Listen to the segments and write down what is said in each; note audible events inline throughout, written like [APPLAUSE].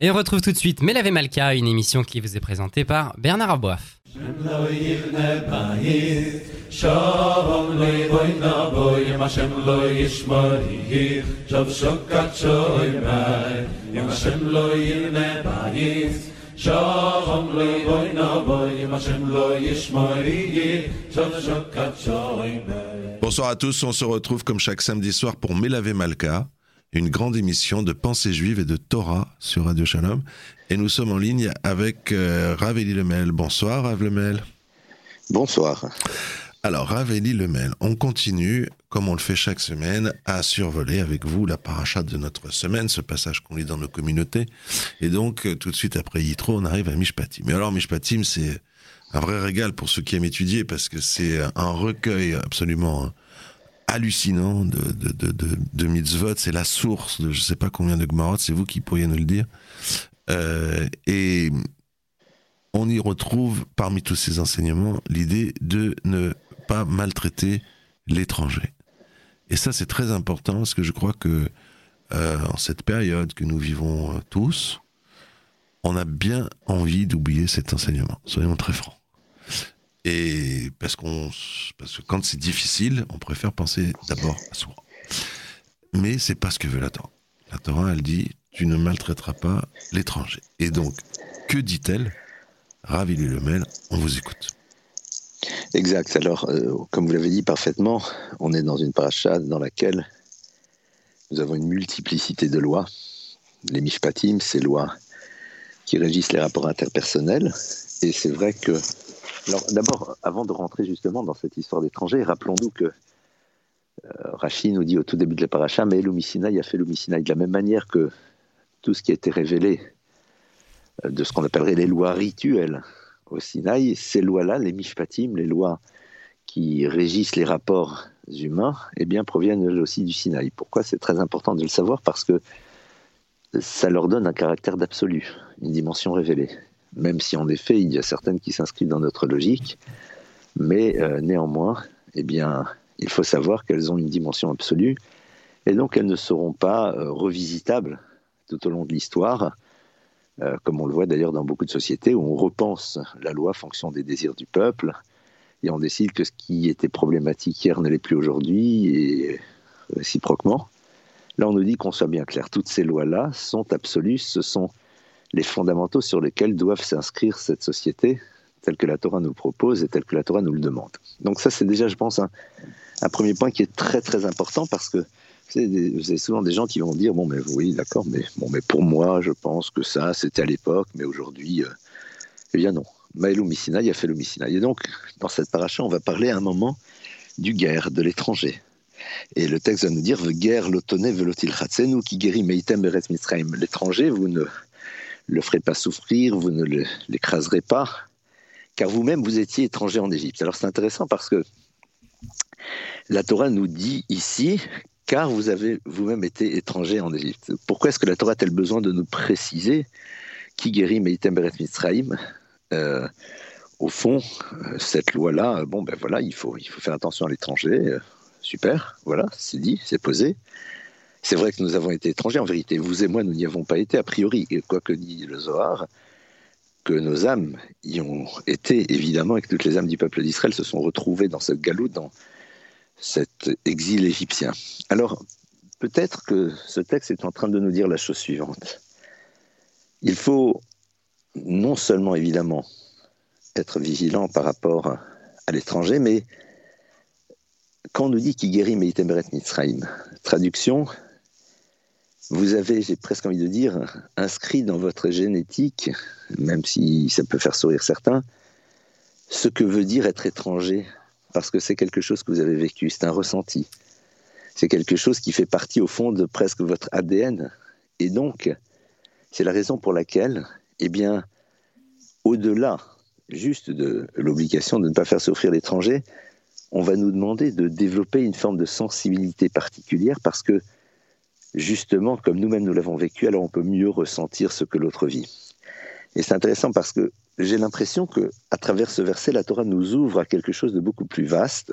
Et on retrouve tout de suite Melave Malka, une émission qui vous est présentée par Bernard Arboif. Bonsoir à tous, on se retrouve comme chaque samedi soir pour Mélavé Malka, une grande émission de pensée juive et de Torah sur Radio Shalom. Et nous sommes en ligne avec euh, Rav Eli Lemel. Bonsoir Rav Lemel. Bonsoir. Alors Rav Eli Lemel, on continue, comme on le fait chaque semaine, à survoler avec vous la paracha de notre semaine, ce passage qu'on lit dans nos communautés. Et donc, euh, tout de suite après Yitro, on arrive à Mishpatim. Mais alors Mishpatim, c'est un vrai régal pour ceux qui aiment étudier, parce que c'est un recueil absolument hallucinant de, de, de, de, mitzvot. C'est la source de je sais pas combien de Gmarot, c'est vous qui pourriez nous le dire. Euh, et on y retrouve, parmi tous ces enseignements, l'idée de ne pas maltraiter l'étranger. Et ça, c'est très important parce que je crois que euh, en cette période que nous vivons tous, on a bien envie d'oublier cet enseignement. Soyons très francs. Et parce qu'on, parce que quand c'est difficile, on préfère penser d'abord à soi. Mais c'est pas ce que veut la Torah. La Torah, elle dit, tu ne maltraiteras pas l'étranger. Et donc, que dit-elle? Ravi Lemel, on vous écoute. Exact. Alors, euh, comme vous l'avez dit parfaitement, on est dans une paracha dans laquelle nous avons une multiplicité de lois. Les mishpatim, ces lois qui régissent les rapports interpersonnels. Et c'est vrai que alors d'abord, avant de rentrer justement dans cette histoire d'étrangers, rappelons-nous que euh, Rachid nous dit au tout début de la paracha, mais il a fait l'Umissinaï de la même manière que tout ce qui a été révélé euh, de ce qu'on appellerait les lois rituelles au Sinaï, ces lois-là, les mishpatim, les lois qui régissent les rapports humains, eh bien, proviennent aussi du Sinaï. Pourquoi? C'est très important de le savoir Parce que ça leur donne un caractère d'absolu, une dimension révélée même si en effet il y a certaines qui s'inscrivent dans notre logique, mais euh, néanmoins, eh bien, il faut savoir qu'elles ont une dimension absolue, et donc elles ne seront pas euh, revisitables tout au long de l'histoire, euh, comme on le voit d'ailleurs dans beaucoup de sociétés où on repense la loi fonction des désirs du peuple, et on décide que ce qui était problématique hier ne l'est plus aujourd'hui, et réciproquement. Là, on nous dit qu'on soit bien clair, toutes ces lois-là sont absolues, ce sont les fondamentaux sur lesquels doivent s'inscrire cette société telle que la Torah nous propose et telle que la Torah nous le demande. Donc ça, c'est déjà, je pense, un, premier point qui est très très important parce que avez souvent des gens qui vont dire bon mais oui d'accord mais bon mais pour moi je pense que ça c'était à l'époque mais aujourd'hui euh, eh bien non. Maëlou Missina il a fait le Missina. Et donc dans cette paracha on va parler à un moment du guerre de l'étranger. Et le texte va nous dire guerre l'autoné velotil nous qui guérit meitem beretz l'étranger vous ne le ferez pas souffrir, vous ne l'écraserez pas, car vous-même vous étiez étranger en Égypte. Alors c'est intéressant parce que la Torah nous dit ici, car vous avez vous-même été étranger en Égypte. Pourquoi est-ce que la Torah a-t-elle besoin de nous préciser qui guérit Meitem Beret Mitzraïm euh, Au fond, cette loi-là, bon ben voilà, il faut, il faut faire attention à l'étranger. Euh, super, voilà, c'est dit, c'est posé. C'est vrai que nous avons été étrangers, en vérité. Vous et moi, nous n'y avons pas été, a priori. Quoi que dit le Zohar, que nos âmes y ont été, évidemment, et que toutes les âmes du peuple d'Israël se sont retrouvées dans ce galop, dans cet exil égyptien. Alors, peut-être que ce texte est en train de nous dire la chose suivante. Il faut non seulement, évidemment, être vigilant par rapport à l'étranger, mais quand on nous dit qu'il guérit Meitemberet Mitzrayim, traduction, vous avez, j'ai presque envie de dire, inscrit dans votre génétique, même si ça peut faire sourire certains, ce que veut dire être étranger, parce que c'est quelque chose que vous avez vécu, c'est un ressenti. C'est quelque chose qui fait partie au fond de presque votre ADN. Et donc, c'est la raison pour laquelle, eh bien, au-delà juste de l'obligation de ne pas faire souffrir l'étranger, on va nous demander de développer une forme de sensibilité particulière parce que justement, comme nous-mêmes nous l'avons vécu, alors on peut mieux ressentir ce que l'autre vit. Et c'est intéressant parce que j'ai l'impression que, à travers ce verset, la Torah nous ouvre à quelque chose de beaucoup plus vaste,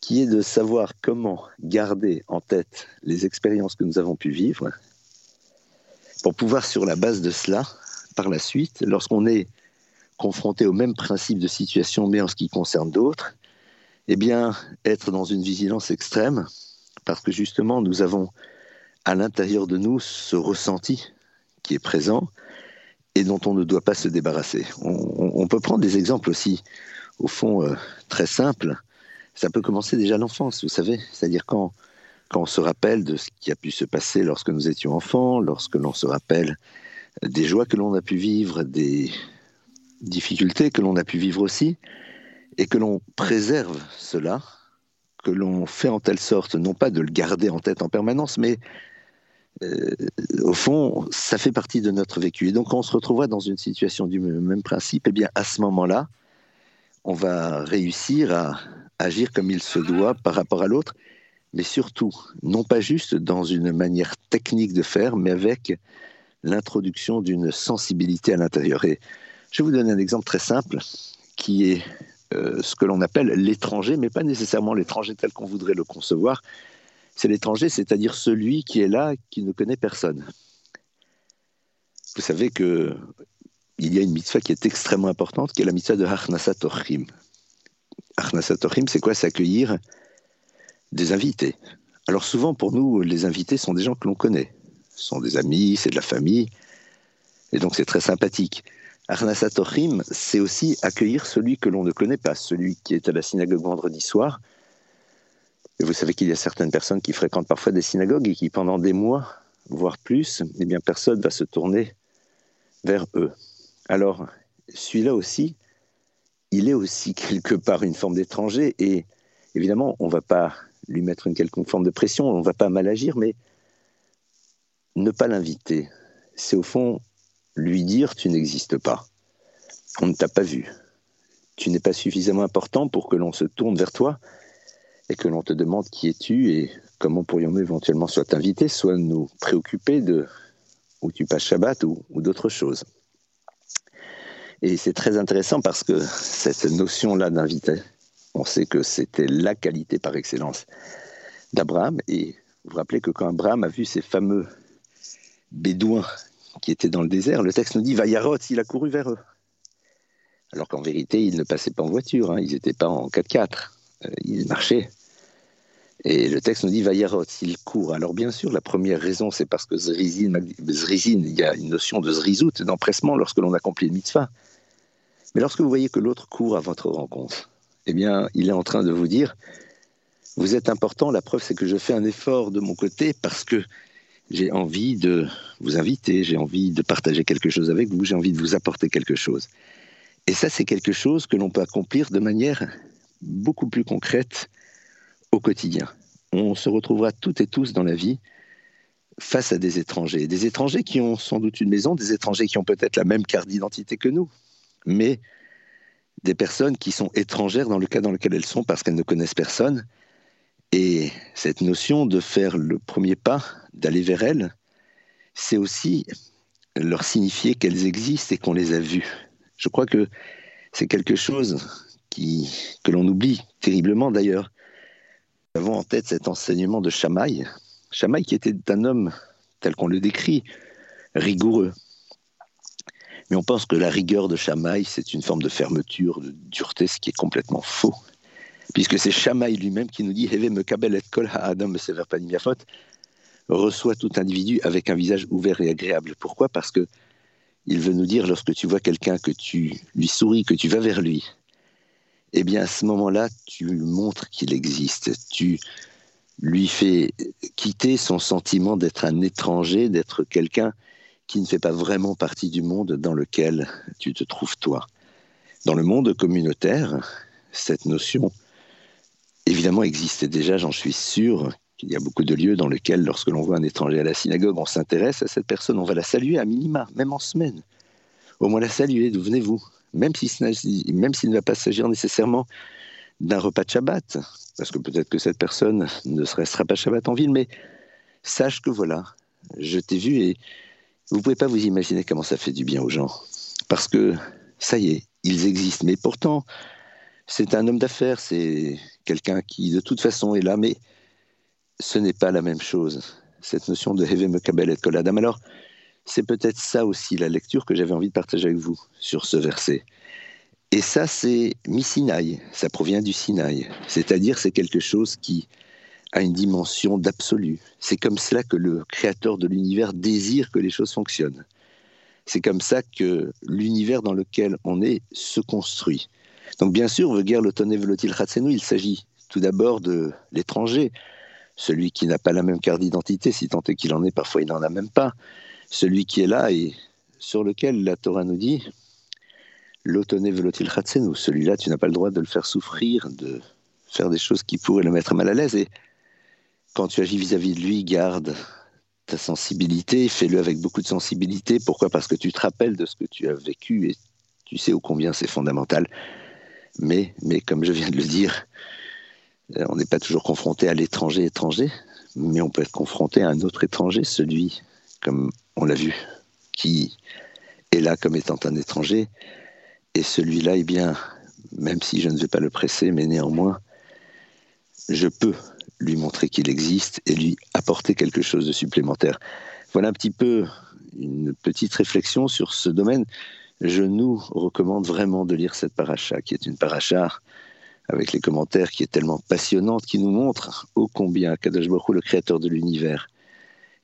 qui est de savoir comment garder en tête les expériences que nous avons pu vivre, pour pouvoir, sur la base de cela, par la suite, lorsqu'on est confronté au même principe de situation, mais en ce qui concerne d'autres, eh bien, être dans une vigilance extrême, parce que justement, nous avons à l'intérieur de nous ce ressenti qui est présent et dont on ne doit pas se débarrasser. On, peut prendre des exemples aussi, au fond, euh, très simples. Ça peut commencer déjà l'enfance, vous savez, c'est-à-dire quand, quand on se rappelle de ce qui a pu se passer lorsque nous étions enfants, lorsque l'on se rappelle des joies que l'on a pu vivre, des difficultés que l'on a pu vivre aussi, et que l'on préserve cela, que l'on fait en telle sorte, non pas de le garder en tête en permanence, mais euh, au fond, ça fait partie de notre vécu. Et donc, on se retrouvera dans une situation du même principe. Et eh bien, à ce moment-là, on va réussir à agir comme il se doit par rapport à l'autre, mais surtout, non pas juste dans une manière technique de faire, mais avec l'introduction d'une sensibilité à l'intérieur. Et je vais vous donner un exemple très simple qui est euh, ce que l'on appelle l'étranger, mais pas nécessairement l'étranger tel qu'on voudrait le concevoir. C'est l'étranger, c'est-à-dire celui qui est là, qui ne connaît personne. Vous savez que il y a une mitzvah qui est extrêmement importante, qui est la mitzvah de Harnasat Ochim. Harnasat Ochim, c'est quoi? S'accueillir des invités. Alors souvent, pour nous, les invités sont des gens que l'on connaît. Ce sont des amis, c'est de la famille. Et donc c'est très sympathique. Arnasatochim, c'est aussi accueillir celui que l'on ne connaît pas, celui qui est à la synagogue vendredi soir. Et vous savez qu'il y a certaines personnes qui fréquentent parfois des synagogues et qui, pendant des mois, voire plus, eh bien, personne va se tourner vers eux. Alors, celui-là aussi, il est aussi [LAUGHS] quelque part une forme d'étranger et évidemment, on ne va pas lui mettre une quelconque forme de pression, on ne va pas mal agir, mais ne pas l'inviter, c'est au fond lui dire tu n'existes pas. On ne t'a pas vu. Tu n'es pas suffisamment important pour que l'on se tourne vers toi et que l'on te demande qui es-tu et comment pourrions-nous éventuellement soit t'inviter, soit nous préoccuper de où tu passes Shabbat ou, d'autres choses. Et c'est très intéressant parce que cette notion-là d'inviter, on sait que c'était la qualité par excellence d'Abraham. Et vous vous rappelez que quand Abraham a vu ces fameux bédouins qui étaient dans le désert, le texte nous dit Vayarot, il a couru vers eux. Alors qu'en vérité, ils ne passaient pas en voiture, hein, ils n'étaient pas en 4x4, euh, ils marchaient. Et le texte nous dit Vayarot, il court. Alors bien sûr, la première raison, c'est parce que Zrizin, il y a une notion de Zrizout, d'empressement lorsque l'on accomplit le mitzvah. Mais lorsque vous voyez que l'autre court à votre rencontre, eh bien, il est en train de vous dire Vous êtes important, la preuve, c'est que je fais un effort de mon côté parce que j'ai envie de vous inviter, j'ai envie de partager quelque chose avec vous, j'ai envie de vous apporter quelque chose. Et ça, c'est quelque chose que l'on peut accomplir de manière beaucoup plus concrète au quotidien. On se retrouvera toutes et tous dans la vie face à des étrangers. Des étrangers qui ont sans doute une maison, des étrangers qui ont peut-être la même carte d'identité que nous, mais des personnes qui sont étrangères dans le cas dans lequel elles sont parce qu'elles ne connaissent personne et cette notion de faire le premier pas, d'aller vers elles, c'est aussi leur signifier qu'elles existent et qu'on les a vues. Je crois que c'est quelque chose que l'on oublie terriblement d'ailleurs. Nous avons en tête cet enseignement de Chamaï. Chamaï qui était un homme, tel qu'on le décrit, rigoureux. Mais on pense que la rigueur de Chamaï, c'est une forme de fermeture, de dureté, ce qui est complètement faux puisque c'est Shamaï lui-même qui nous dit Heve me kabel et kol ha'adam sever faute reçoit tout individu avec un visage ouvert et agréable. Pourquoi? Parce que il veut nous dire lorsque tu vois quelqu'un que tu lui souris, que tu vas vers lui, eh bien à ce moment-là, tu lui montres qu'il existe. Tu lui fais quitter son sentiment d'être un étranger, d'être quelqu'un qui ne fait pas vraiment partie du monde dans lequel tu te trouves toi. Dans le monde communautaire, cette notion évidemment existait déjà, j'en suis sûr, qu'il y a beaucoup de lieux dans lesquels, lorsque l'on voit un étranger à la synagogue, on s'intéresse à cette personne, on va la saluer à minima, même en semaine. Au moins la saluer, d'où venez-vous? Même s'il ne va pas s'agir nécessairement d'un repas de Shabbat, parce que peut-être que cette personne ne restera pas Shabbat en ville, mais sache que voilà, je t'ai vu et vous ne pouvez pas vous imaginer comment ça fait du bien aux gens. Parce que ça y est, ils existent. Mais pourtant, c'est un homme d'affaires, c'est quelqu'un qui de toute façon est là, mais ce n'est pas la même chose. Cette notion de Heve Mekabel et Koladam. Alors, c'est peut-être ça aussi la lecture que j'avais envie de partager avec vous sur ce verset. Et ça, c'est mi-Sinaï, ça provient du Sinaï, c'est-à-dire c'est quelque chose qui a une dimension d'absolu. C'est comme cela que le créateur de l'univers désire que les choses fonctionnent. C'est comme ça que l'univers dans lequel on est se construit. Donc bien sûr, Veguer l'automne velotil il s'agit tout d'abord de l'étranger, celui qui n'a pas la même carte d'identité, si tant est qu'il en est, parfois il n'en a même pas, celui qui est là et sur lequel la Torah nous dit l'automne velotil celui-là tu n'as pas le droit de le faire souffrir, de faire des choses qui pourraient le mettre mal à l'aise et quand tu agis vis-à-vis de lui, garde ta sensibilité, fais-le avec beaucoup de sensibilité. Pourquoi? Parce que tu te rappelles de ce que tu as vécu et tu sais ô combien c'est fondamental. Mais, mais comme je viens de le dire, euh, on n'est pas toujours confronté à l'étranger étranger, mais on peut être confronté à un autre étranger, celui, comme on l'a vu, qui est là comme étant un étranger. Et celui-là, eh bien, même si je ne vais pas le presser, mais néanmoins, je peux lui montrer qu'il existe et lui apporter quelque chose de supplémentaire. Voilà un petit peu une petite réflexion sur ce domaine. Je nous recommande vraiment de lire cette paracha, qui est une paracha avec les commentaires qui est tellement passionnante, qui nous montre ô combien Kadosh le créateur de l'univers,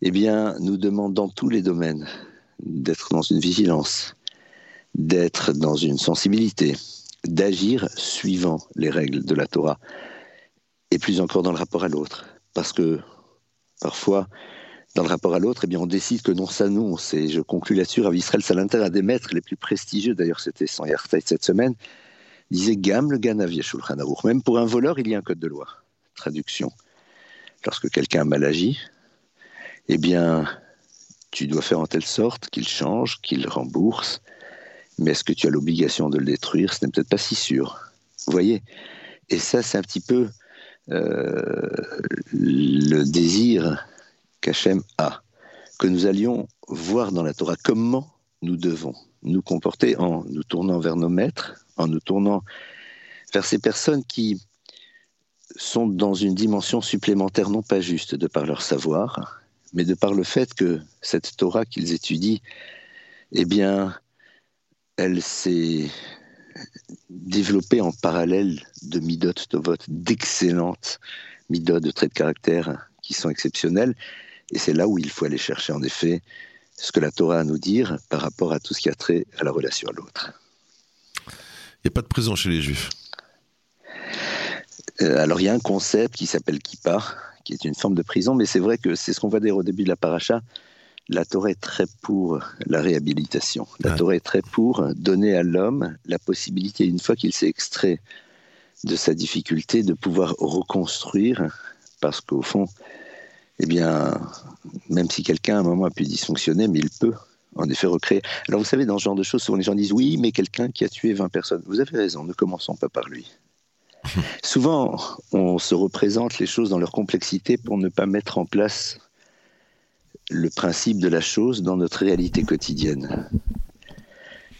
eh bien, nous demande dans tous les domaines d'être dans une vigilance, d'être dans une sensibilité, d'agir suivant les règles de la Torah et plus encore dans le rapport à l'autre. Parce que parfois, dans le rapport à l'autre, eh bien, on décide que non s'annonce. Et je conclus là-dessus, Rav Israël Salanter, un des maîtres les plus prestigieux, d'ailleurs c'était son Yartaï cette semaine, disait Gam le Ganav Même pour un voleur, il y a un code de loi. Traduction. Lorsque quelqu'un mal agi, eh bien, tu dois faire en telle sorte qu'il change, qu'il rembourse. Mais est-ce que tu as l'obligation de le détruire? Ce n'est peut-être pas si sûr. Vous voyez? Et ça, c'est un petit peu euh, le désir qu'Hachem a, que nous allions voir dans la Torah comment nous devons nous comporter en nous tournant vers nos maîtres, en nous tournant vers ces personnes qui sont dans une dimension supplémentaire, non pas juste de par leur savoir, mais de par le fait que cette Torah qu'ils étudient, eh bien, elle s'est développée en parallèle de Midot Tovot, d'excellentes Midot de traits de caractère qui sont exceptionnels. Et c'est là où il faut aller chercher, en effet, ce que la Torah a à nous dire par rapport à tout ce qui a trait à la relation à l'autre. Il n'y a pas de prison chez les Juifs. Euh, alors il y a un concept qui s'appelle kippa, qui est une forme de prison, mais c'est vrai que c'est ce qu'on va dire au début de la paracha la Torah est très pour la réhabilitation. La Torah est très pour donner à l'homme la possibilité, une fois qu'il s'est extrait de sa difficulté, de pouvoir reconstruire, parce qu'au fond, eh bien, même si quelqu'un à un moment a pu dysfonctionner, mais il peut en effet recréer. Alors vous savez, dans ce genre de choses, souvent les gens disent oui, mais quelqu'un qui a tué 20 personnes. Vous avez raison, ne commençons pas par lui. [LAUGHS] Souvent, on se représente les choses dans leur complexité pour ne pas mettre en place le principe de la chose dans notre réalité quotidienne.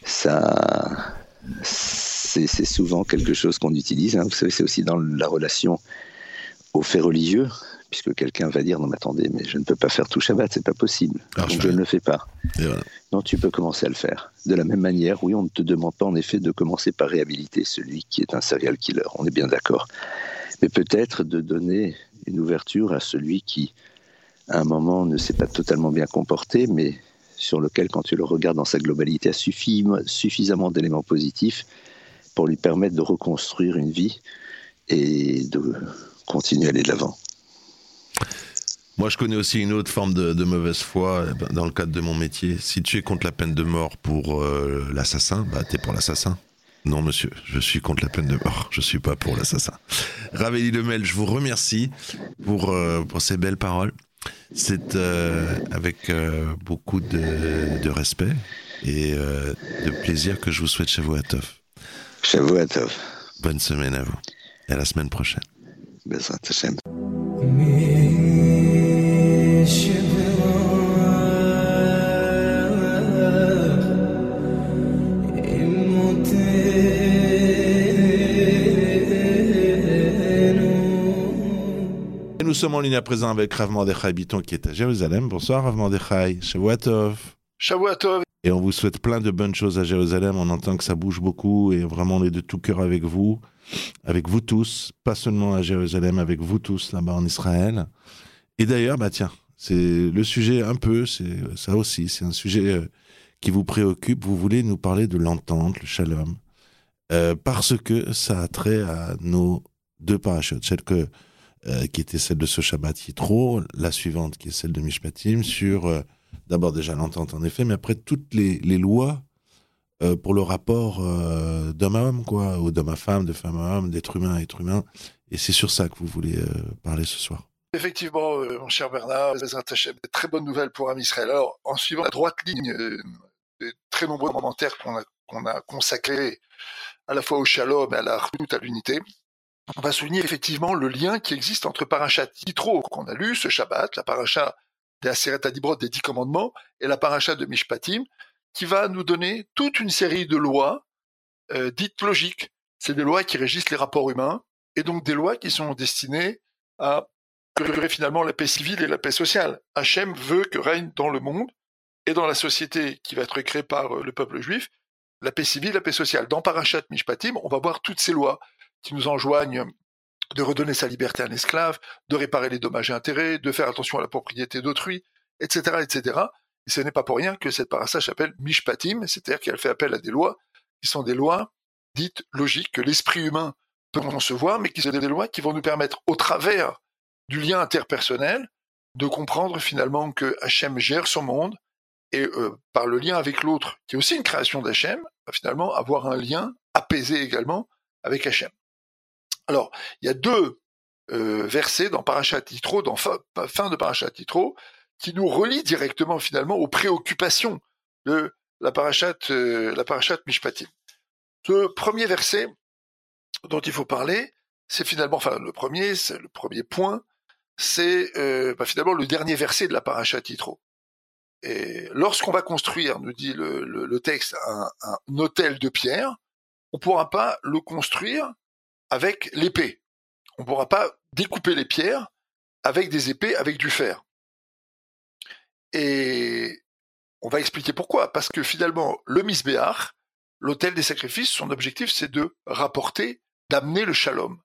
Ça, c'est souvent quelque chose qu'on utilise. Hein. Vous savez, c'est aussi dans la relation aux faits religieux, puisque quelqu'un va dire non, mais attendez, mais je ne peux pas faire tout Shabbat, c'est pas possible. Ah, donc je ne le fais pas. Non, tu peux commencer à le faire. De la même manière, oui, on ne te demande pas en effet de commencer par réhabiliter celui qui est un serial killer. On est bien d'accord. Mais peut-être de donner une ouverture à celui qui à un moment ne s'est pas totalement bien comporté, mais sur lequel, quand tu le regardes dans sa globalité, a suffisamment d'éléments positifs pour lui permettre de reconstruire une vie et de continuer à aller de l'avant. Moi, je connais aussi une autre forme de, mauvaise foi eh ben, dans le cadre de mon métier. Si tu es contre la peine de mort pour euh, l'assassin, bah, tu es pour l'assassin. Non, monsieur, je suis contre la peine de mort. Je suis pas pour l'assassin. Ravéli Lemel, je vous remercie pour, euh, pour ces belles paroles. C'est euh, avec beaucoup de, respect et de plaisir que je vous souhaite Shavuatov. Shavuatov. Bonne semaine à vous et à la semaine prochaine. Nous sommes en ligne à présent avec Rav Mordechai Biton qui est à Jérusalem. Bonsoir Rav Mordechai, Shavuatov. Shavuatov. Et on vous souhaite plein de bonnes choses à Jérusalem. On entend que ça bouge beaucoup et vraiment on est de tout cœur avec vous, avec vous tous, pas seulement à Jérusalem, avec vous tous là-bas en Israël. Et d'ailleurs, bah tiens, c'est le sujet un peu, c'est ça aussi, c'est un sujet euh, qui vous préoccupe. Vous voulez nous parler de l'entente, le shalom, euh, parce que ça a trait à nos deux parachutes, celle que euh, qui était celle de ce Shabbat Yitro, la suivante qui est celle de Mishpatim, sur d'abord déjà l'entente en effet, mais après toutes les lois euh, pour le rapport euh, d'homme à homme, quoi, ou d'homme à femme, de femme à homme, d'être humain à être humain. Et c'est sur ça que vous voulez euh, parler ce soir. Effectivement, euh, mon cher Bernard, très bonnes nouvelles pour Am Israël. Alors, en suivant la droite ligne euh, de très nombreux commentaires qu'on a, consacrés à la fois au shalom et à la route à l'unité, on va souligner effectivement le lien qui existe entre Parashat Yitro, qu'on a lu ce Shabbat, la Parashat des Aseret Adibrot, des Dix Commandements, et la Parashat de Mishpatim, qui va nous donner toute une série de lois euh, dites logiques. C'est des lois qui régissent les rapports humains, et donc des lois qui sont destinées à procurer finalement la paix civile et la paix sociale. Hachem veut que règne dans le monde et dans la société qui va être créée par euh, le peuple juif, la paix civile, la paix sociale. Dans Parashat Mishpatim, on va voir toutes ces lois qui nous enjoignent de redonner sa liberté à un esclave, de réparer les dommages et intérêts, de faire attention à la propriété d'autrui, etc., etc. Et ce n'est pas pour rien que cette parasha s'appelle Mishpatim, c'est-à-dire qu'elle fait appel à des lois qui sont des lois dites logiques, que l'esprit humain peut concevoir, mais qui sont des lois qui vont nous permettre, au travers du lien interpersonnel, de comprendre finalement que Hachem gère son monde, et euh, par le lien avec l'autre, qui est aussi une création d'Hachem, finalement avoir un lien apaisé également avec Hachem. Alors, il y a deux euh, versets dans Parashat Yitro, dans fin, de Parashat Yitro, qui nous relient directement finalement aux préoccupations de la Parashat, euh, la Parashat Mishpatim. Ce premier verset dont il faut parler, c'est finalement, enfin le premier, c'est le premier point, c'est euh, bah, finalement le dernier verset de la Parashat Yitro. Et lorsqu'on va construire, nous dit le, le, le texte, un, un hôtel de pierre, on pourra pas le construire avec l'épée. On ne pourra pas découper les pierres avec des épées, avec du fer. Et on va expliquer pourquoi. Parce que finalement, le misbéach, l'autel des sacrifices, son objectif, c'est de rapporter, d'amener le shalom,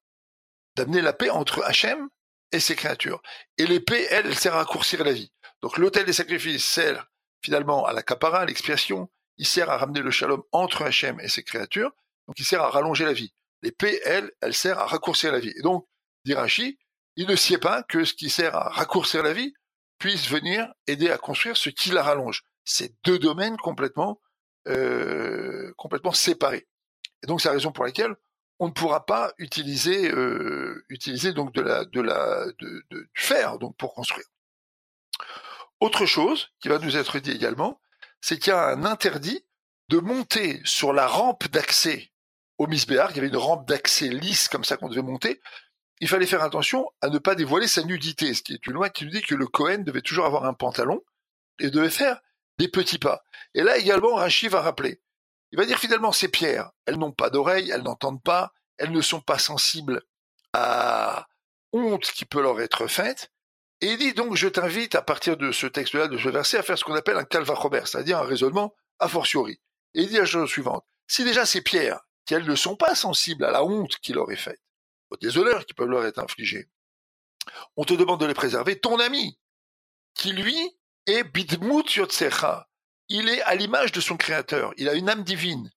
d'amener la paix entre Hachem et ses créatures. Et l'épée, elle, elle sert à raccourcir la vie. Donc l'autel des sacrifices sert finalement à la capara, à l'expiation, il sert à ramener le shalom entre Hachem et ses créatures, donc il sert à rallonger la vie. L'épée, elle, elle sert à raccourcir la vie. Et donc, dit il ne sait pas que ce qui sert à raccourcir la vie puisse venir aider à construire ce qui la rallonge. C'est deux domaines complètement, euh, complètement séparés. Et donc, c'est la raison pour laquelle on ne pourra pas utiliser, euh, de, du fer donc pour construire. Autre chose qui va nous être dit également, c'est qu'il y a un interdit de monter sur la rampe d'accès au Misbéar, il y avait une rampe d'accès lisse comme ça qu'on devait monter. Il fallait faire attention à ne pas dévoiler sa nudité, ce qui est une loi qui nous dit que le Cohen devait toujours avoir un pantalon et devait faire des petits pas. Et là également, Rachid va rappeler. Il va dire finalement ces pierres, elles n'ont pas d'oreilles, elles n'entendent pas, elles ne sont pas sensibles à honte qui peut leur être faite. Et il dit donc, je t'invite à partir de ce texte-là, de ce verset, à faire ce qu'on appelle un calva robert, c'est-à-dire un raisonnement a fortiori. Et il dit la chose suivante. Si déjà ces pierres, qu'elles ne sont pas sensibles à la honte qui leur est faite, aux déshonneurs qui peuvent leur être infligés, on te demande de les préserver, ton ami, qui lui est bidmut yotsecha, il est à l'image de son créateur, il a une âme divine,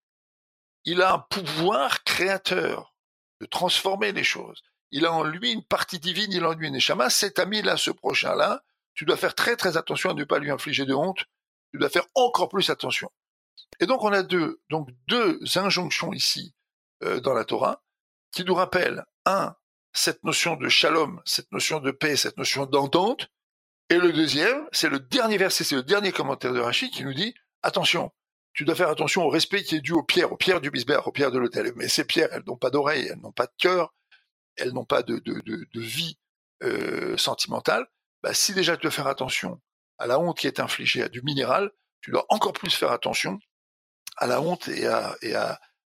il a un pouvoir créateur de transformer les choses. Il a en lui une partie divine, il a en lui une échama. Cet ami-là, ce prochain-là, tu dois faire très très attention à ne pas lui infliger de honte. Tu dois faire encore plus attention. Et donc on a deux, donc deux injonctions ici euh, dans la Torah qui nous rappellent un cette notion de shalom, cette notion de paix, cette notion d'entente. Et le deuxième, c'est le dernier verset, c'est le dernier commentaire de Rachid qui nous dit attention, tu dois faire attention au respect qui est dû aux pierres, aux pierres du bisbère, aux pierres de l'autel. Mais ces pierres, elles n'ont pas d'oreilles, elles n'ont pas de cœur, elles n'ont pas de, vie euh, sentimentale. Bah, si déjà tu dois faire attention à la honte qui est infligée à du minéral, tu dois encore plus faire attention à la honte et à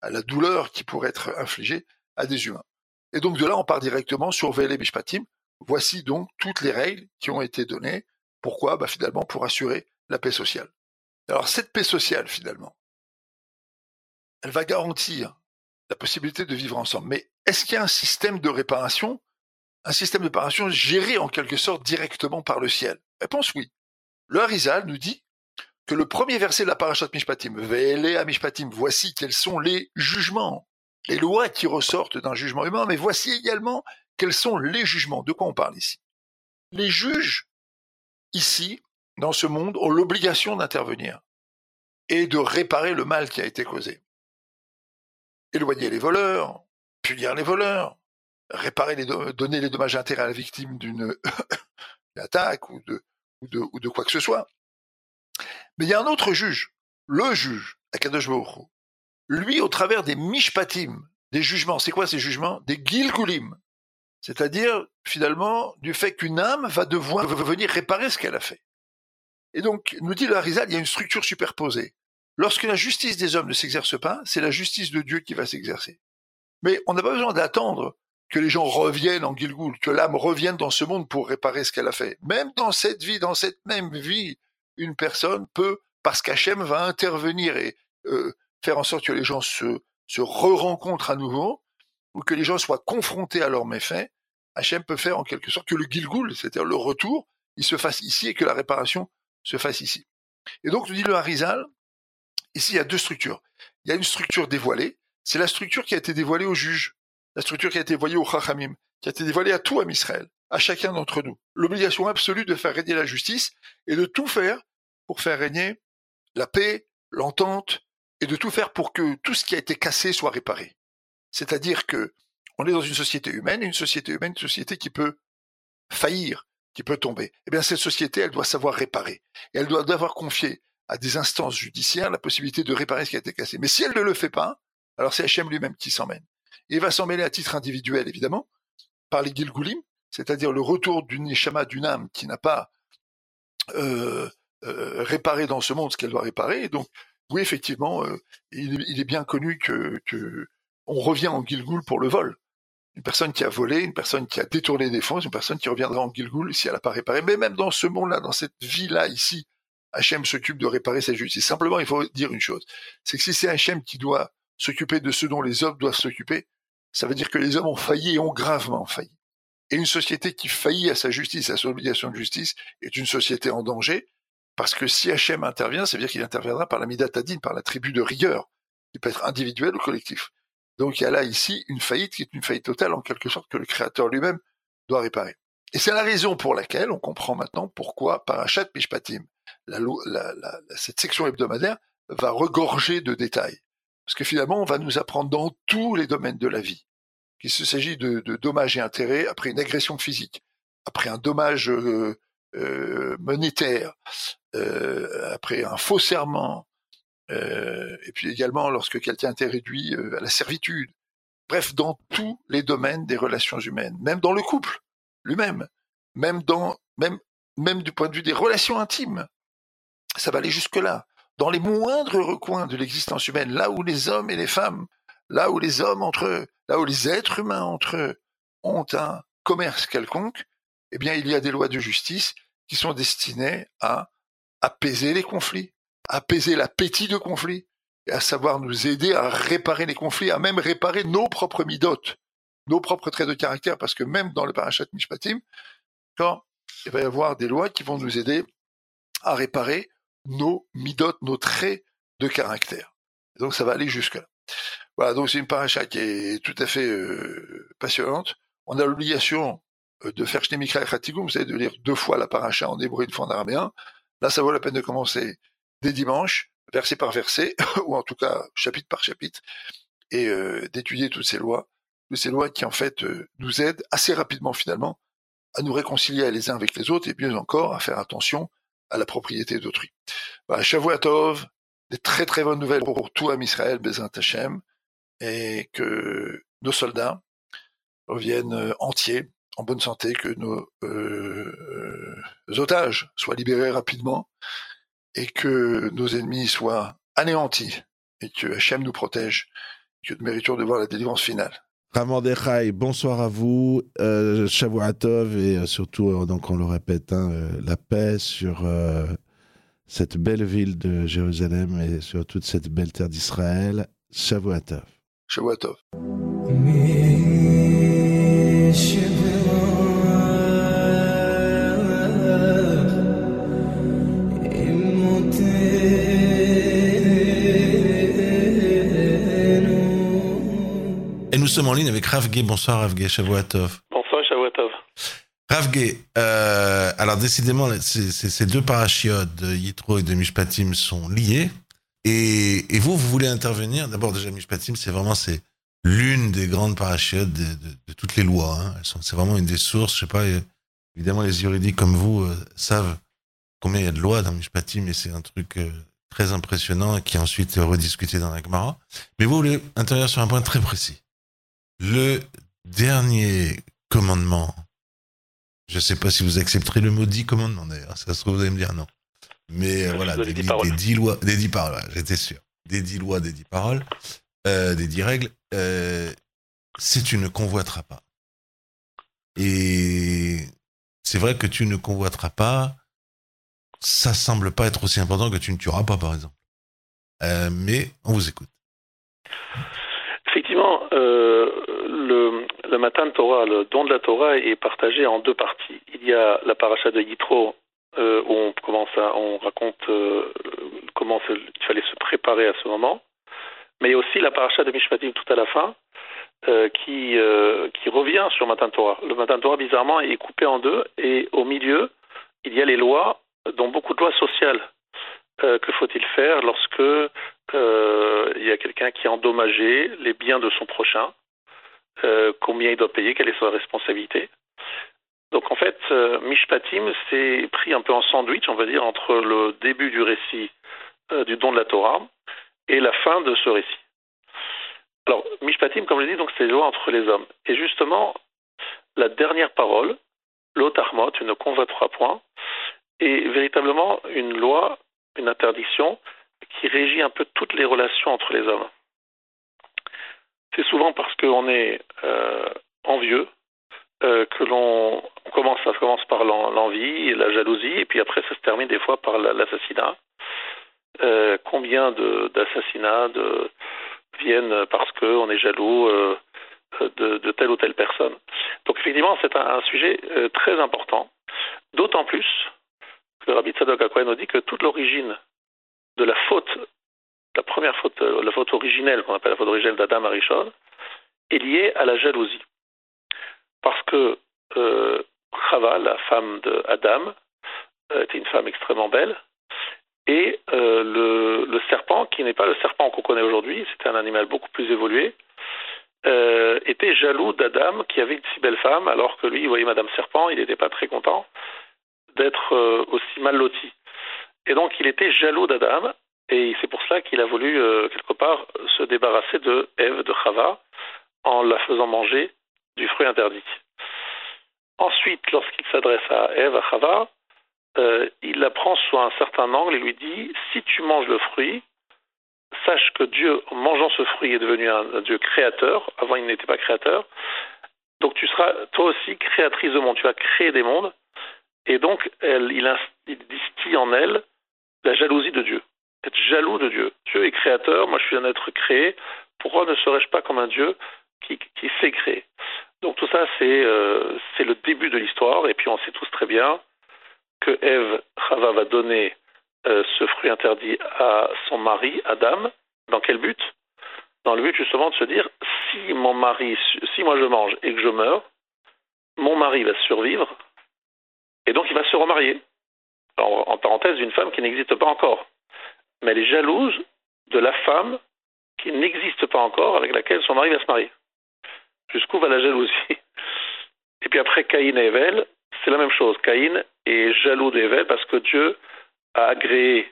la douleur qui pourrait être infligée à des humains. Et donc de là, on part directement sur Vele Bishpatim. Voici donc toutes les règles qui ont été données. Pourquoi? Bah, Finalement, pour assurer la paix sociale. Alors cette paix sociale, finalement, elle va garantir la possibilité de vivre ensemble. Mais est-ce qu'il y a un système de réparation, un système de réparation géré en quelque sorte directement par le ciel? Réponse oui. Le Harizal nous dit que le premier verset de la parashat Mishpatim, Ve'ele à Mishpatim, voici quels sont les jugements, les lois qui ressortent d'un jugement humain, mais voici également quels sont les jugements. De quoi on parle ici? Les juges, ici, dans ce monde, ont l'obligation d'intervenir et de réparer le mal qui a été causé. Éloigner les voleurs, punir les voleurs, réparer les donner les dommages intérêts à la victime d'une [LAUGHS] attaque ou de, quoi que ce soit. Mais il y a un autre juge, le juge, Akadosh Baruch Lui, au travers des mishpatim, des jugements, c'est quoi ces jugements? Des gilgulim, c'est-à-dire finalement du fait qu'une âme va devoir venir réparer ce qu'elle a fait. Et donc, nous dit le Harizal, il y a une structure superposée. Lorsque la justice des hommes ne s'exerce pas, c'est la justice de Dieu qui va s'exercer. Mais on n'a pas besoin d'attendre que les gens reviennent en Gilgul, que l'âme revienne dans ce monde pour réparer ce qu'elle a fait. Même dans cette vie, dans cette même vie, une personne peut, parce qu'Hachem va intervenir et euh, faire en sorte que les gens se, se re-rencontrent à nouveau, ou que les gens soient confrontés à leurs méfaits, Hachem peut faire en quelque sorte que le Gilgul, c'est-à-dire le retour, il se fasse ici et que la réparation se fasse ici. Et donc, nous dit le Harizal, ici il y a deux structures. Il y a une structure dévoilée, c'est la structure qui a été dévoilée aux juges, la structure qui a été dévoilée aux Chachamim, qui a été dévoilée à tout à Israël à chacun d'entre nous. L'obligation absolue de faire régner la justice et de tout faire pour faire régner la paix, l'entente et de tout faire pour que tout ce qui a été cassé soit réparé. C'est-à-dire que on est dans une société humaine, une société humaine, une société qui peut faillir, qui peut tomber. Eh bien, cette société, elle doit savoir réparer. Et elle doit devoir confier à des instances judiciaires la possibilité de réparer ce qui a été cassé. Mais si elle ne le fait pas, alors c'est Hachem lui-même qui s'en mène. il va s'en mêler à titre individuel, évidemment, par les Gilgulim, c'est-à-dire le retour d'une neshama, d'une âme qui n'a pas euh, euh, réparé dans ce monde ce qu'elle doit réparer. Et donc, oui, effectivement, euh, il, est bien connu que, on revient en Gilgoul pour le vol. Une personne qui a volé, une personne qui a détourné des fonds, une personne qui reviendra en Gilgoul si elle n'a pas réparé. Mais même dans ce monde-là, dans cette vie-là, ici, Hachem s'occupe de réparer sa justice. Simplement, il faut dire une chose, c'est que si c'est Hachem qui doit s'occuper de ce dont les hommes doivent s'occuper, ça veut dire que les hommes ont failli et ont gravement failli. Et une société qui faillit à sa justice, à son obligation de justice, est une société en danger, parce que si Hachem intervient, ça veut dire qu'il interviendra par la Midatadine, par la tribu de rigueur, qui peut être individuelle ou collectif. Donc il y a là ici une faillite qui est une faillite totale, en quelque sorte, que le Créateur lui-même doit réparer. Et c'est la raison pour laquelle on comprend maintenant pourquoi Parachat Mishpatim, la, la, la, cette section hebdomadaire, va regorger de détails. Parce que finalement, on va nous apprendre dans tous les domaines de la vie qu'il s'agit de, de, dommages et intérêts après une agression physique, après un dommage euh, monétaire, euh, après un faux serment, et puis également lorsque quelqu'un été réduit à la servitude. Bref, dans tous les domaines des relations humaines, même dans le couple lui-même, même dans même même du point de vue des relations intimes, ça va aller jusque là. Dans les moindres recoins de l'existence humaine, là où les hommes et les femmes là où les hommes entre eux, là où les êtres humains entre eux ont un commerce quelconque, eh bien, il y a des lois de justice qui sont destinées à apaiser les conflits, apaiser l'appétit de conflits, et à savoir nous aider à réparer les conflits, à même réparer nos propres midotes, nos propres traits de caractère, parce que même dans le parachat Mishpatim, quand il va y avoir des lois qui vont nous aider à réparer nos midotes, nos traits de caractère. donc ça va aller jusque-là. Voilà, donc c'est une paracha qui est tout à fait euh, passionnante. On a l'obligation de faire Shnemikra et Khatigum, vous de lire deux fois la paracha en hébreu et une fois en araméen. Là, ça vaut la peine de commencer dès dimanche, verset par verset, [LAUGHS] ou en tout cas chapitre par chapitre, et euh, d'étudier toutes ces lois, toutes ces lois qui en fait nous aident assez rapidement finalement à nous réconcilier les uns avec les autres, et mieux encore à faire attention à la propriété d'autrui. Voilà, Shavuatov, des très très bonnes nouvelles pour tout à Israël, Bezin Tachem et que nos soldats reviennent euh, entiers, en bonne santé, que nos euh, euh, otages soient libérés rapidement et que nos ennemis soient anéantis et que Hachem nous protège, que nous méritions de voir la délivrance finale. Ramandechai, bonsoir à vous, euh, Shavuatov et surtout, donc on le répète, hein, la paix sur cette belle ville de Jérusalem et sur toute cette belle terre d'Israël. Shavuatov. Shavuatov. Et nous sommes en ligne avec Rav Gay. Bonsoir Rav Gay, Shavuatov. Bonsoir Shavuatov. Rav Gay, euh, alors décidément, ces deux parachiotes de Yitro et de Mishpatim sont liés. Et, et vous, vous voulez intervenir? D'abord, déjà, Mishpatim, c'est vraiment c'est l'une des grandes parachiotes de, de, de, toutes les lois. Hein. C'est vraiment une des sources. Je sais pas, évidemment, les juridiques comme vous euh, savent combien il y a de lois dans Mishpatim, mais c'est un truc euh, très impressionnant qui est ensuite rediscuté dans la Gemara. Mais vous voulez intervenir sur un point très précis. Le dernier commandement, je ne sais pas si vous accepterez le mot dit commandement d'ailleurs, ça se trouve, vous allez me dire non. Mais euh, voilà, des, dix, des, dix lois, des dix paroles, j'étais sûr. Des dix lois, des dix paroles, euh, des dix règles, euh, si tu ne convoiteras pas. Et c'est vrai que tu ne convoiteras pas, ça semble pas être aussi important que tu ne tueras pas, par exemple. Euh, mais on vous écoute. Le, le Matan Torah, le don de la Torah est partagé en deux parties. Il y a la paracha de Yitro, euh, où on commence on raconte euh, comment il fallait se préparer à ce moment. Mais il y a aussi la paracha de Mishpatim tout à la fin, euh, qui, revient sur Matan Torah. Le Matan Torah, bizarrement, est coupé en deux, et au milieu, il y a les lois, dont beaucoup de lois sociales. Que faut-il faire lorsque euh, il y a quelqu'un qui a endommagé les biens de son prochain Combien il doit payer Quelle est sa responsabilité donc en fait, euh, Mishpatim s'est pris un peu en sandwich, on va dire, entre le début du récit euh, du don de la Torah et la fin de ce récit. Alors, Mishpatim, comme je l'ai dit, c'est les lois entre les hommes. Et justement, la dernière parole, l'otarmot, tu ne convoiteras point, est véritablement une loi, une interdiction qui régit un peu toutes les relations entre les hommes. C'est souvent parce qu'on est euh, envieux, euh, que l'on commence, ça commence par l'envie la jalousie, et puis après ça se termine des fois par l'assassinat. Euh, combien d'assassinats viennent parce qu'on est jaloux de, telle ou telle personne. Donc effectivement, c'est un, sujet très important, d'autant plus que Rabbi Tzadok Akohen nous dit que toute l'origine de la faute, la première faute, la faute originelle, qu'on appelle la faute originelle d'Adam Arishon, est liée à la jalousie parce que euh, Chava, la femme d'Adam, euh, était une femme extrêmement belle, et euh, le, serpent, qui n'est pas le serpent qu'on connaît aujourd'hui, c'était un animal beaucoup plus évolué, euh, était jaloux d'Adam qui avait une si belle femme, alors que lui, il voyait Madame Serpent, il n'était pas très content d'être euh, aussi mal loti. Et donc, il était jaloux d'Adam, et c'est pour cela qu'il a voulu, euh, quelque part, se débarrasser de Ève, de Chava, en la faisant manger du fruit interdit. Ensuite, lorsqu'il s'adresse à Ève, à Chava, euh, il la prend sous un certain angle et lui dit si tu manges le fruit, sache que Dieu, en mangeant ce fruit, est devenu un, Dieu créateur. Avant, il n'était pas créateur. Donc, tu seras toi aussi créatrice de monde. Tu vas créer des mondes. Et donc, il, il distille en elle la jalousie de Dieu. Être jaloux de Dieu. Dieu est créateur. Moi, je suis un être créé. Pourquoi ne serais-je pas comme un Dieu qui, qui s'est créé? Donc tout ça, c'est euh, le début de l'histoire, et puis on sait tous très bien que Ève, Chava va donner euh, ce fruit interdit à son mari, Adam. Dans quel but? Dans le but justement de se dire, si mon mari, si moi je mange et que je meurs, mon mari va survivre, et donc il va se remarier. En, en parenthèse, d'une femme qui n'existe pas encore. Mais elle est jalouse de la femme qui n'existe pas encore, avec laquelle son mari va se marier jusqu'où va la jalousie? Et puis après Caïn et Evel, c'est la même chose. Caïn est jaloux d'Evel parce que Dieu a agréé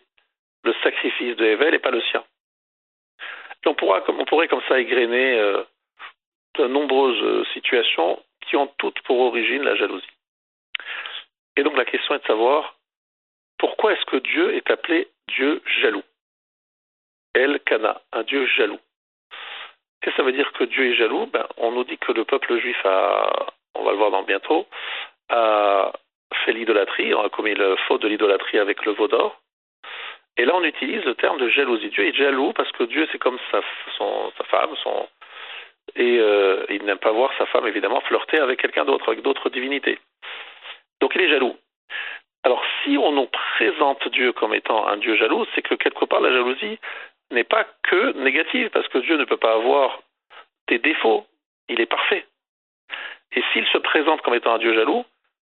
le sacrifice de Evel et pas le sien. Et on, pourra, on pourrait comme ça égrener euh, de nombreuses situations qui ont toutes pour origine la jalousie. Et donc la question est de savoir pourquoi est-ce que Dieu est appelé Dieu jaloux? El Kana, un Dieu jaloux. Qu'est-ce que ça veut dire que Dieu est jaloux? Ben, On nous dit que le peuple juif a, on va le voir dans bientôt, a fait l'idolâtrie, on a commis le faute de l'idolâtrie avec le veau d'or. Et là, on utilise le terme de jalousie. Dieu est jaloux parce que Dieu, c'est comme sa femme, son, et euh, il n'aime pas voir sa femme, évidemment, flirter avec quelqu'un d'autre, avec d'autres divinités. Donc il est jaloux. Alors si on nous présente Dieu comme étant un Dieu jaloux, c'est que quelque part la jalousie n'est pas que négative, parce que Dieu ne peut pas avoir des défauts, il est parfait. Et s'il se présente comme étant un Dieu jaloux,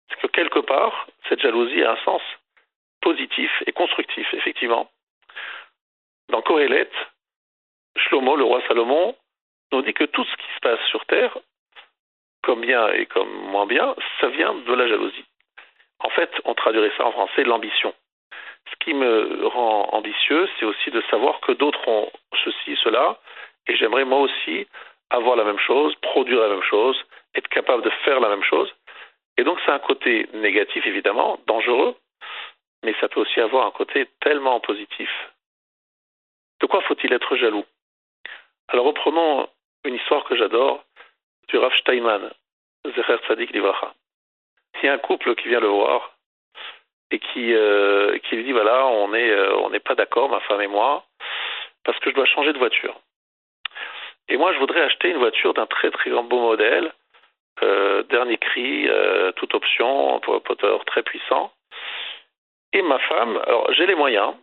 c'est que quelque part, cette jalousie a un sens positif et constructif, effectivement. Dans Kohelet, Shlomo, le roi Salomon, nous dit que tout ce qui se passe sur Terre, comme bien et comme moins bien, ça vient de la jalousie. En fait, on traduirait ça en français l'ambition. Ce qui me rend ambitieux, c'est aussi de savoir que d'autres ont ceci, cela, et j'aimerais moi aussi avoir la même chose, produire la même chose, être capable de faire la même chose. Et donc c'est un côté négatif, évidemment, dangereux, mais ça peut aussi avoir un côté tellement positif. De quoi faut-il être jaloux? Alors reprenons une histoire que j'adore du Rav Steinman, Zecher Tzadik Livracha. Y a un couple qui vient le voir et qui, euh, lui dit voilà, on n'est euh, on n'est pas d'accord, ma femme et moi, parce que je dois changer de voiture. Et moi, je voudrais acheter une voiture d'un très très grand beau modèle, euh, dernier cri, toute option, poteur très puissant. Et ma femme, alors j'ai les moyens.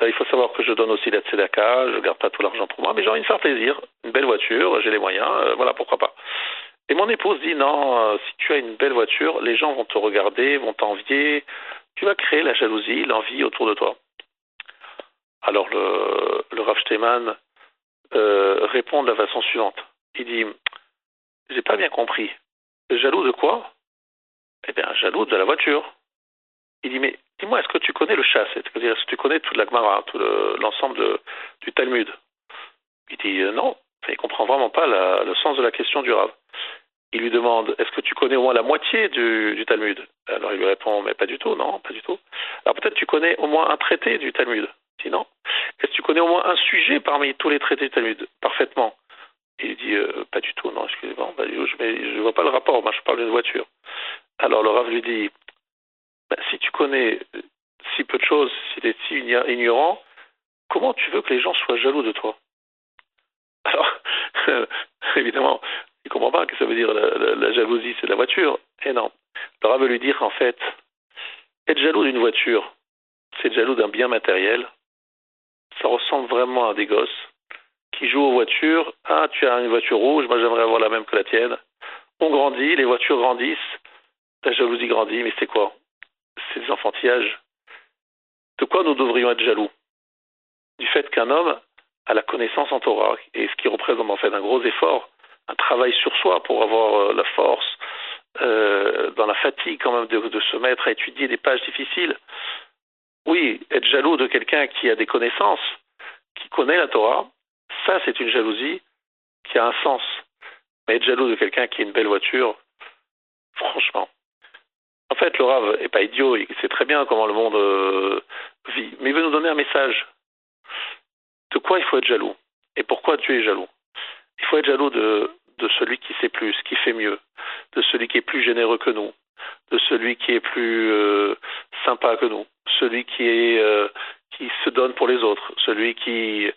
Il faut savoir que je donne aussi la tzedaka, je garde pas tout l'argent pour moi, mais j'ai envie de faire plaisir. Une belle voiture, j'ai les moyens, voilà, pourquoi pas. Et mon épouse dit non, euh, si tu as une belle voiture, les gens vont te regarder, vont t'envier, tu vas créer la jalousie, l'envie autour de toi. Alors le, le Rav Steinman euh, répond de la façon suivante. Il dit, j'ai pas bien compris. Jaloux de quoi? Eh bien, jaloux de la voiture. Il dit, mais dis-moi, est-ce que tu connais le chasse? C'est-à-dire, est-ce que tu connais toute la Gemara, tout le- l'ensemble du Talmud? Il dit, euh, non. Il comprend vraiment pas le sens de la question du Rav. Il lui demande, est-ce que tu connais au moins la moitié du, Talmud? Alors il lui répond, mais pas du tout, non, pas du tout. Alors peut-être tu connais au moins un traité du Talmud. Il dit non. Est-ce que tu connais au moins un sujet parmi tous les traités du Talmud? Parfaitement. Il dit, euh, pas du tout, non, excusez-moi, bah, je ne vois pas le rapport, moi je parle d'une voiture. Alors le Rav lui dit, bah, si tu connais si peu de choses, si tu es si igno- ignorant, comment tu veux que les gens soient jaloux de toi? Alors, [LAUGHS] évidemment, il comprend pas que ça veut dire la, jalousie, c'est de la voiture. Et non. Le veut lui dire qu'en fait, être jaloux d'une voiture, c'est être jaloux d'un bien matériel. Ça ressemble vraiment à des gosses qui jouent aux voitures. Ah, tu as une voiture rouge, moi j'aimerais avoir la même que la tienne. On grandit, les voitures grandissent, la jalousie grandit, mais c'est quoi? C'est des enfantillages. De quoi nous devrions être jaloux? Du fait qu'un homme a la connaissance en Torah, et ce qui représente en fait un gros effort, un travail sur soi pour avoir euh, la force, euh, dans la fatigue quand même de, se mettre à étudier des pages difficiles. Oui, être jaloux de quelqu'un qui a des connaissances, qui connaît la Torah, ça c'est une jalousie qui a un sens. Mais être jaloux de quelqu'un qui a une belle voiture, franchement. En fait, le Rav est pas idiot, il sait très bien comment le monde euh, vit, mais il veut nous donner un message. De quoi il faut être jaloux? Et pourquoi Dieu est jaloux? Il faut être jaloux de, de celui qui sait plus, qui fait mieux, de celui qui est plus généreux que nous, de celui qui est plus euh, sympa que nous, celui euh, qui se donne pour les autres, celui qui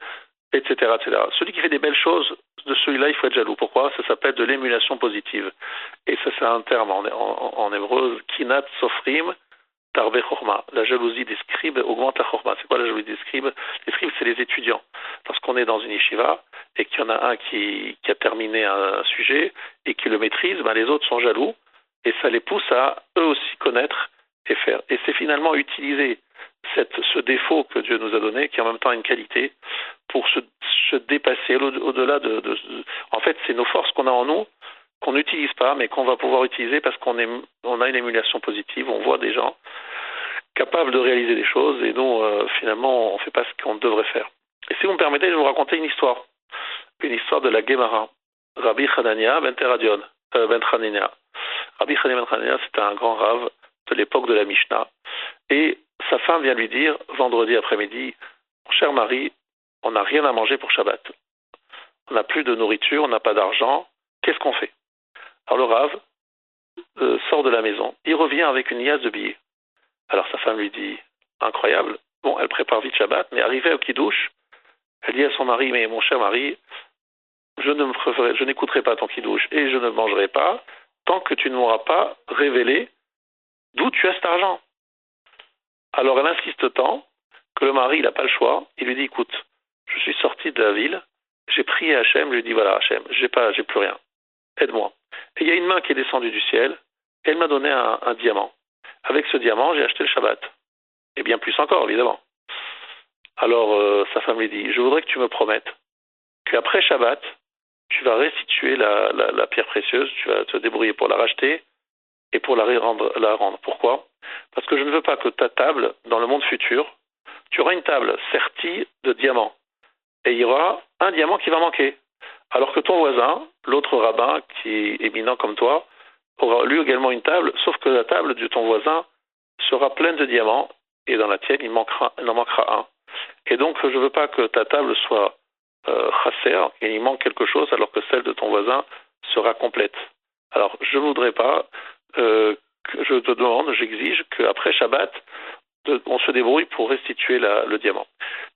etc etc. Celui qui fait des belles choses, de celui-là il faut être jaloux. Pourquoi? Ça s'appelle de l'émulation positive. Et ça c'est un terme en, hébreu, kinat sofrim chorma. La jalousie des scribes augmente la chorma. C'est quoi la jalousie des scribes? Les scribes c'est les étudiants. Parce qu'on est dans une yeshiva et qu'il y en a un qui, a terminé un sujet et qui le maîtrise, ben les autres sont jaloux et ça les pousse à eux aussi connaître et faire. Et c'est finalement utiliser ce défaut que Dieu nous a donné, qui est en même temps une qualité, pour se, se dépasser au- au-delà de, En fait, c'est nos forces qu'on a en nous, qu'on n'utilise pas, mais qu'on va pouvoir utiliser parce qu'on on a une émulation positive, on voit des gens capables de réaliser des choses, et nous, euh, finalement, on ne fait pas ce qu'on devrait faire. Et si vous me permettez, je vais vous raconter une histoire. Une histoire de la Gemara. Rabbi Hanania ben Teradion, euh, ben Hanania. Rabbi Hanania ben c'était un grand rave de l'époque de la Mishnah. Et sa femme vient lui dire, vendredi après-midi, mon cher mari, on n'a rien à manger pour Shabbat. On n'a plus de nourriture, on n'a pas d'argent. Qu'est-ce qu'on fait? Alors le rave euh, sort de la maison. Il revient avec une liasse de billets. Alors sa femme lui dit, incroyable, Bon, elle prépare vite Shabbat, mais arrivée au Kiddush, elle dit à son mari, mais mon cher mari, je ne me ferai- je n'écouterai pas ton Kiddush et je ne mangerai pas tant que tu ne m'auras pas révélé d'où tu as cet argent. Alors elle insiste tant que le mari, n'a pas le choix. Il lui dit, écoute, je suis sorti de la ville, j'ai prié Hachem, je lui ai dit, voilà Hachem, j'ai pas, j'ai plus rien, aide-moi. Et il y a une main qui est descendue du ciel, elle m'a donné un, un diamant. Avec ce diamant, j'ai acheté le Shabbat. Et bien plus encore, évidemment. Alors euh, sa femme lui dit, je voudrais que tu me promettes qu'après Shabbat, tu vas restituer la, pierre précieuse, tu vas te débrouiller pour la racheter et pour la rendre. Pourquoi? Parce que je ne veux pas que ta table, dans le monde futur, tu auras une table sertie de diamants. Et il y aura un diamant qui va manquer. Alors que ton voisin, l'autre rabbin qui est éminent comme toi, aura lui également une table, sauf que la table de ton voisin sera pleine de diamants et dans la tienne, il, manquera, il en manquera un. Et donc, je ne veux pas que ta table soit chasser, et il manque quelque chose alors que celle de ton voisin sera complète. Alors, je ne voudrais pas, euh, que je te demande, j'exige qu'après Shabbat, on se débrouille pour restituer le diamant.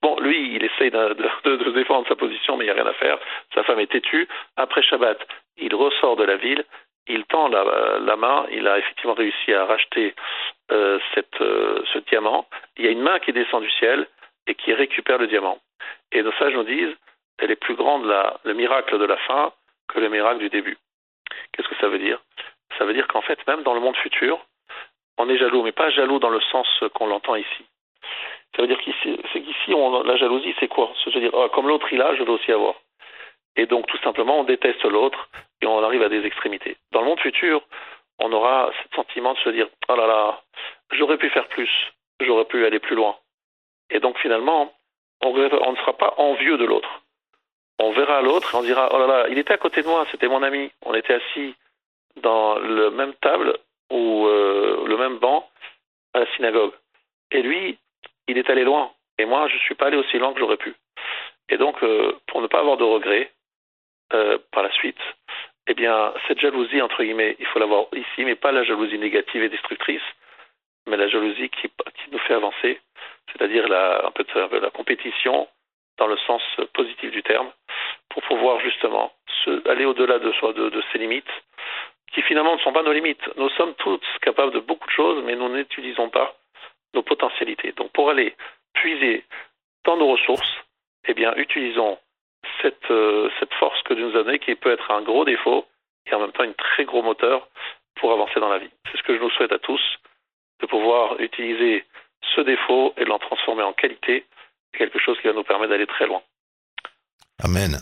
Bon, lui, il essaye de, défendre sa position, mais il n'y a rien à faire. Sa femme est têtue. Après Shabbat, il ressort de la ville, il tend la, main, il a effectivement réussi à racheter euh, euh, ce diamant. Il y a une main qui descend du ciel et qui récupère le diamant. Et nos sages nous disent, elle est plus grande le miracle de la fin que le miracle du début. Qu'est-ce que ça veut dire? Ça veut dire qu'en fait, même dans le monde futur, on est jaloux, mais pas jaloux dans le sens qu'on l'entend ici. Ça veut dire qu'ici, la jalousie, c'est quoi? De dire, Ah, comme l'autre il a, je veux aussi avoir. Et donc, tout simplement, on déteste l'autre et on arrive à des extrémités. Dans le monde futur, on aura ce sentiment de se dire, oh là là, j'aurais pu faire plus, j'aurais pu aller plus loin. Et donc, finalement, on ne sera pas envieux de l'autre. On verra l'autre on dira, oh là là, il était à côté de moi, c'était mon ami. On était assis dans le même table ou euh, le même banc à la synagogue. Et lui, il est allé loin. Et moi, je suis pas allé aussi loin que j'aurais pu. Et donc, euh, pour ne pas avoir de regrets euh, par la suite, eh bien, cette jalousie, entre guillemets, il faut l'avoir ici, mais pas la jalousie négative et destructrice, mais la jalousie qui, nous fait avancer, c'est-à-dire un peu la compétition dans le sens positif du terme, pour pouvoir justement aller au-delà de, soi, de, de ses limites, qui finalement ne sont pas nos limites. Nous sommes tous capables de beaucoup de choses, mais nous n'utilisons pas nos potentialités. Donc pour aller puiser dans nos ressources, eh bien, utilisons cette, euh, cette force que Dieu nous a donnée, qui peut être un gros défaut et en même temps un très gros moteur pour avancer dans la vie. C'est ce que je nous souhaite à tous, de pouvoir utiliser ce défaut et l'en transformer en qualité, quelque chose qui va nous permettre d'aller très loin. Amen.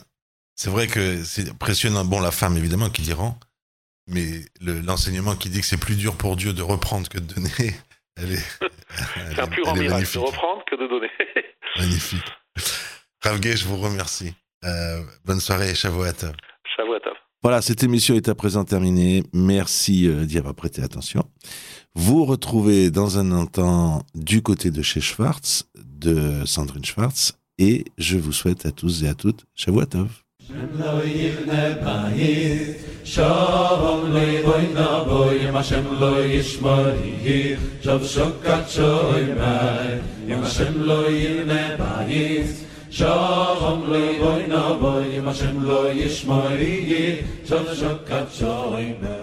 C'est vrai que c'est impressionnant. Bon, la femme, évidemment, qui l'y rend, mais le- l'enseignement qui dit que c'est plus dur pour Dieu de reprendre que de donner, [LAUGHS] elle est, C'est un plus grand miracle de reprendre que de donner. [LAUGHS] Magnifique. Rav Gay, je vous remercie. Euh, bonne soirée et Shavuot. Shavuot. Voilà, cette émission est à présent terminée. Merci euh, d'y avoir prêté attention. Vous retrouvez dans un instant du côté de chez Schwartz, de Sandrine Schwartz, et je vous souhaite à tous et à toutes שמלא יכנה פייט שאַומלוי ביינבוי מאשם לא ישמען צב שוקק צוי מיי שמלא יכנה פייט שאַומלוי ביינבוי מאשם לא ישמען צב שוקק שוי מיי